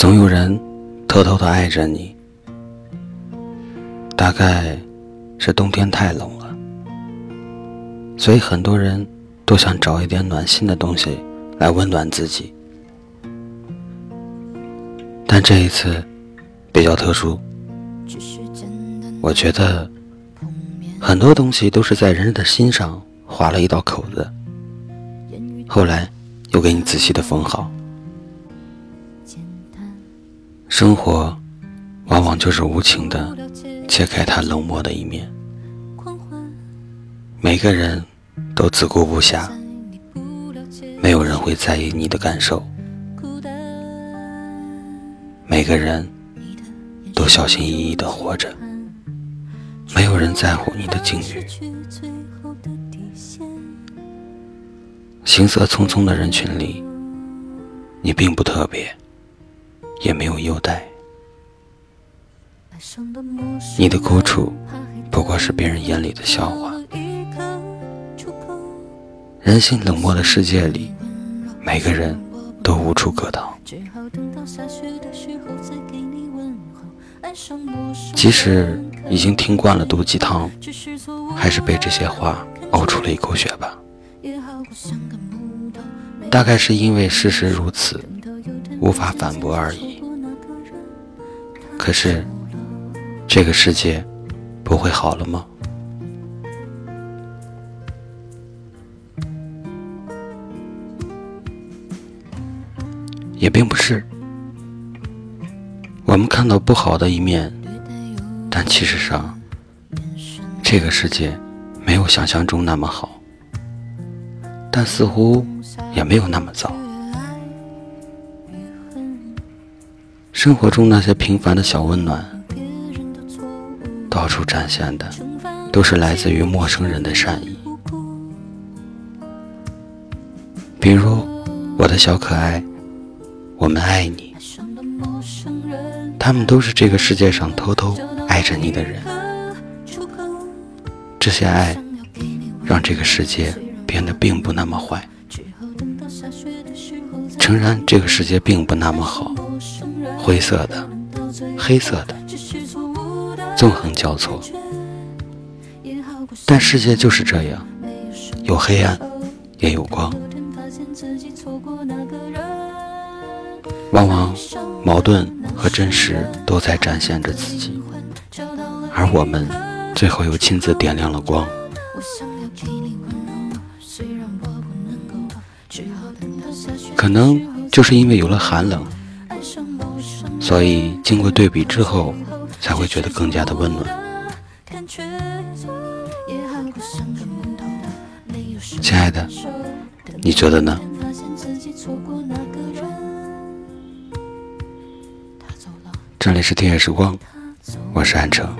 总有人偷偷的爱着你，大概是冬天太冷了，所以很多人都想找一点暖心的东西来温暖自己。但这一次比较特殊，我觉得很多东西都是在人的心上划了一道口子，后来又给你仔细的缝好。生活往往就是无情的揭开他冷漠的一面。每个人都自顾不暇，没有人会在意你的感受。每个人都小心翼翼的活着，没有人在乎你的境遇。行色匆匆的人群里，你并不特别。也没有优待，你的苦楚不过是别人眼里的笑话。人性冷漠的世界里，每个人都无处可逃。即使已经听惯了毒鸡汤，还是被这些话熬出了一口血吧。大概是因为事实如此。无法反驳而已。可是，这个世界不会好了吗？也并不是。我们看到不好的一面，但其实上，这个世界没有想象中那么好，但似乎也没有那么糟。生活中那些平凡的小温暖，到处展现的都是来自于陌生人的善意。比如，我的小可爱，我们爱你。他们都是这个世界上偷偷爱着你的人。这些爱，让这个世界变得并不那么坏。诚然，这个世界并不那么好。灰色的，黑色的，纵横交错，但世界就是这样，有黑暗，也有光。往往矛盾和真实都在展现着自己，而我们最后又亲自点亮了光。可能就是因为有了寒冷。所以，经过对比之后，才会觉得更加的温暖。亲爱的，你觉得呢？这里是听夜时光，我是安城。